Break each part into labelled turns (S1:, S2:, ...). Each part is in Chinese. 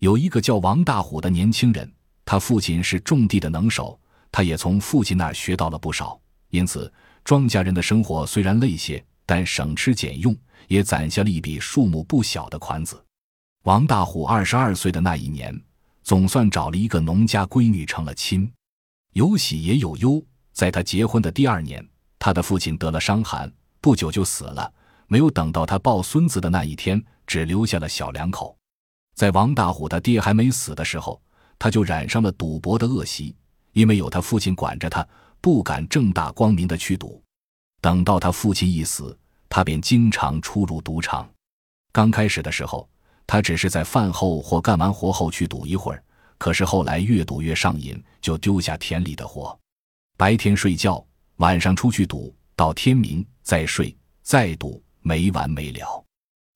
S1: 有一个叫王大虎的年轻人，他父亲是种地的能手，他也从父亲那儿学到了不少，因此庄稼人的生活虽然累些，但省吃俭用，也攒下了一笔数目不小的款子。王大虎二十二岁的那一年，总算找了一个农家闺女成了亲，有喜也有忧。在他结婚的第二年，他的父亲得了伤寒，不久就死了。没有等到他抱孙子的那一天，只留下了小两口。在王大虎他爹还没死的时候，他就染上了赌博的恶习，因为有他父亲管着他，不敢正大光明的去赌。等到他父亲一死，他便经常出入赌场。刚开始的时候，他只是在饭后或干完活后去赌一会儿，可是后来越赌越上瘾，就丢下田里的活，白天睡觉，晚上出去赌，到天明再睡再赌，没完没了。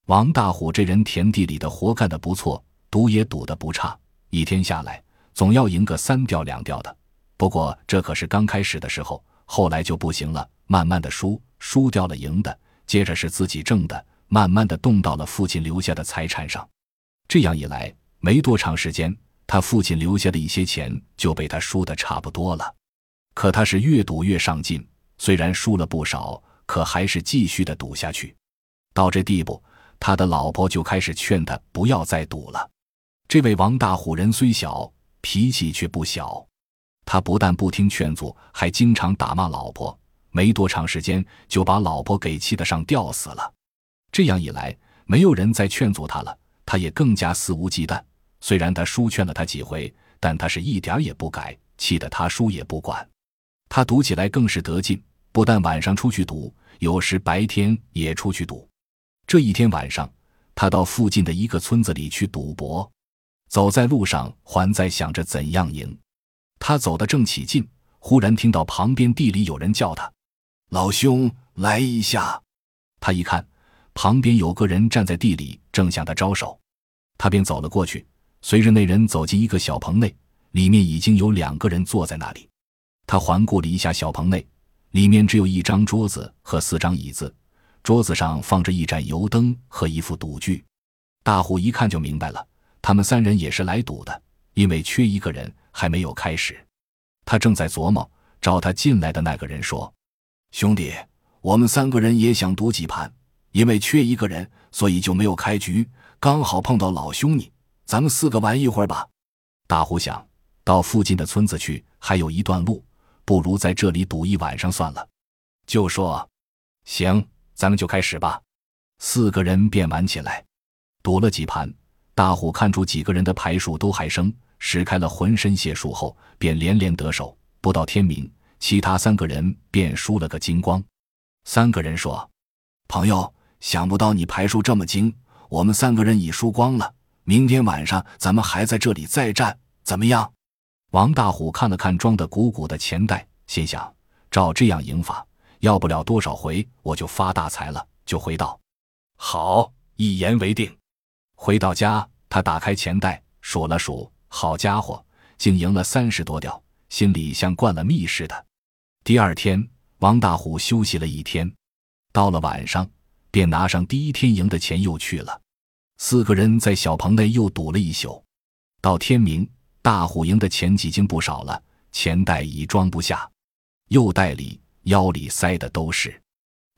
S1: 王大虎这人田地里的活干得不错，赌也赌得不差，一天下来总要赢个三吊两吊的。不过这可是刚开始的时候，后来就不行了，慢慢的输，输掉了赢的，接着是自己挣的。慢慢的动到了父亲留下的财产上，这样一来，没多长时间，他父亲留下的一些钱就被他输的差不多了。可他是越赌越上进，虽然输了不少，可还是继续的赌下去。到这地步，他的老婆就开始劝他不要再赌了。这位王大虎人虽小，脾气却不小，他不但不听劝阻，还经常打骂老婆。没多长时间，就把老婆给气得上吊死了。这样一来，没有人再劝阻他了，他也更加肆无忌惮。虽然他叔劝了他几回，但他是一点也不改，气得他叔也不管。他赌起来更是得劲，不但晚上出去赌，有时白天也出去赌。这一天晚上，他到附近的一个村子里去赌博，走在路上，还在想着怎样赢。他走得正起劲，忽然听到旁边地里有人叫他：“老兄，来一下。”他一看。旁边有个人站在地里，正向他招手，他便走了过去。随着那人走进一个小棚内，里面已经有两个人坐在那里。他环顾了一下小棚内，里面只有一张桌子和四张椅子，桌子上放着一盏油灯和一副赌具。大虎一看就明白了，他们三人也是来赌的，因为缺一个人还没有开始。他正在琢磨，找他进来的那个人说：“兄弟，我们三个人也想赌几盘。”因为缺一个人，所以就没有开局。刚好碰到老兄你，咱们四个玩一会儿吧。大虎想到附近的村子去，还有一段路，不如在这里赌一晚上算了。就说：“行，咱们就开始吧。”四个人便玩起来，赌了几盘。大虎看出几个人的牌数都还生，使开了浑身解数后，便连连得手。不到天明，其他三个人便输了个精光。三个人说：“朋友。”想不到你牌数这么精，我们三个人已输光了。明天晚上咱们还在这里再战，怎么样？王大虎看了看装的鼓鼓的钱袋，心想：照这样赢法，要不了多少回我就发大财了。就回道：“好，一言为定。”回到家，他打开钱袋数了数，好家伙，竟赢了三十多吊，心里像灌了蜜似的。第二天，王大虎休息了一天，到了晚上。便拿上第一天赢的钱又去了，四个人在小棚内又赌了一宿，到天明，大虎赢的钱已经不少了，钱袋已装不下，又袋里、腰里塞的都是。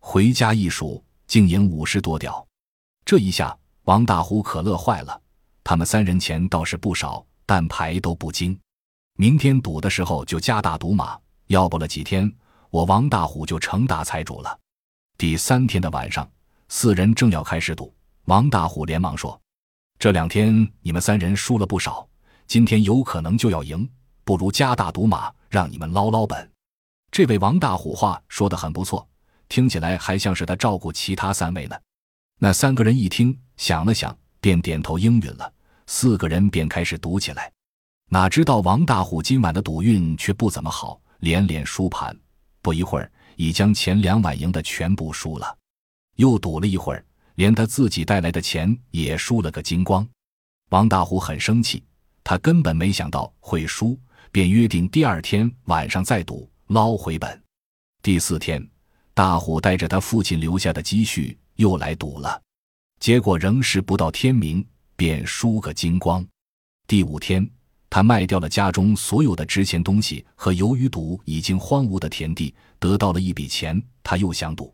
S1: 回家一数，竟赢五十多吊，这一下王大虎可乐坏了。他们三人钱倒是不少，但牌都不精。明天赌的时候就加大赌码，要不了几天，我王大虎就成大财主了。第三天的晚上。四人正要开始赌，王大虎连忙说：“这两天你们三人输了不少，今天有可能就要赢，不如加大赌码，让你们捞捞本。”这位王大虎话说的很不错，听起来还像是他照顾其他三位呢。那三个人一听，想了想，便点头应允了。四个人便开始赌起来。哪知道王大虎今晚的赌运却不怎么好，连连输盘，不一会儿已将前两晚赢的全部输了。又赌了一会儿，连他自己带来的钱也输了个精光。王大虎很生气，他根本没想到会输，便约定第二天晚上再赌，捞回本。第四天，大虎带着他父亲留下的积蓄又来赌了，结果仍是不到天明便输个精光。第五天，他卖掉了家中所有的值钱东西和由于赌已经荒芜的田地，得到了一笔钱。他又想赌，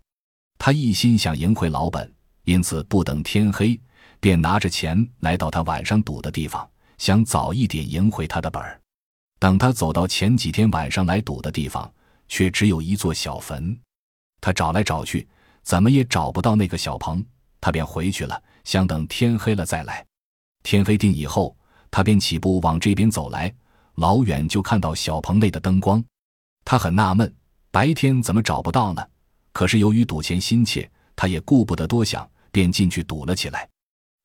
S1: 他一心想赢回老本，因此不等天黑，便拿着钱来到他晚上赌的地方，想早一点赢回他的本儿。等他走到前几天晚上来赌的地方，却只有一座小坟。他找来找去，怎么也找不到那个小棚，他便回去了，想等天黑了再来。天黑定以后。他便起步往这边走来，老远就看到小棚内的灯光，他很纳闷，白天怎么找不到呢？可是由于赌钱心切，他也顾不得多想，便进去赌了起来。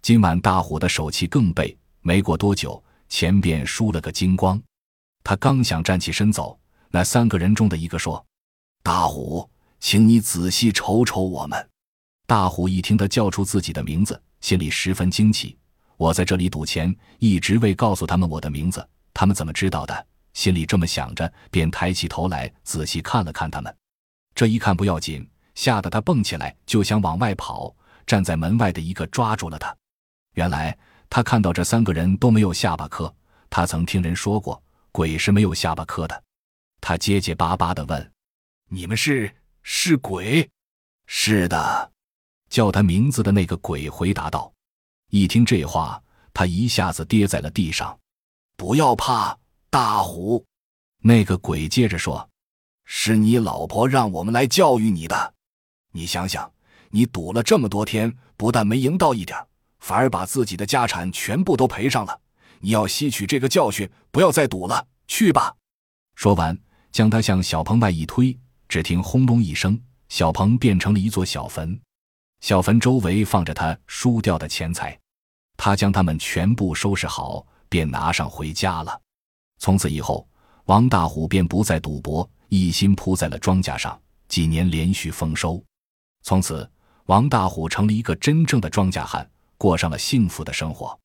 S1: 今晚大虎的手气更背，没过多久，钱便输了个精光。他刚想站起身走，那三个人中的一个说：“大虎，请你仔细瞅瞅我们。”大虎一听他叫出自己的名字，心里十分惊奇。我在这里赌钱，一直未告诉他们我的名字，他们怎么知道的？心里这么想着，便抬起头来仔细看了看他们。这一看不要紧，吓得他蹦起来就想往外跑，站在门外的一个抓住了他。原来他看到这三个人都没有下巴磕，他曾听人说过鬼是没有下巴磕的。他结结巴巴地问：“你们是是鬼？”“是的。”叫他名字的那个鬼回答道。一听这话，他一下子跌在了地上。不要怕，大虎。那个鬼接着说：“是你老婆让我们来教育你的。你想想，你赌了这么多天，不但没赢到一点，反而把自己的家产全部都赔上了。你要吸取这个教训，不要再赌了。去吧。”说完，将他向小棚外一推，只听轰隆一声，小棚变成了一座小坟。小坟周围放着他输掉的钱财，他将他们全部收拾好，便拿上回家了。从此以后，王大虎便不再赌博，一心扑在了庄稼上，几年连续丰收。从此，王大虎成了一个真正的庄稼汉，过上了幸福的生活。